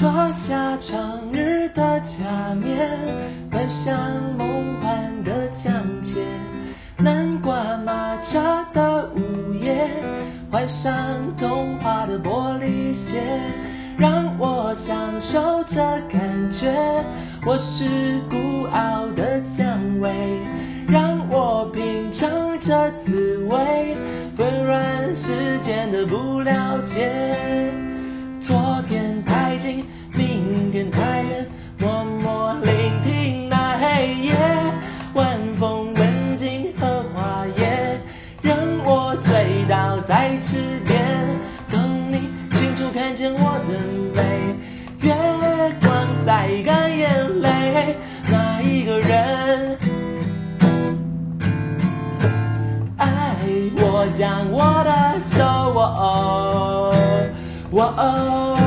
脱下长日的假面，奔向梦幻的疆界。南瓜马扎的午夜，换上童话的玻璃鞋，让我享受这感觉。我是孤傲的蔷薇，让我品尝这滋味。纷乱世间的不了解，昨天太在池边，等你清楚看见我的美，月光晒干眼泪，那一个人。爱我将我的手，握哦，哦。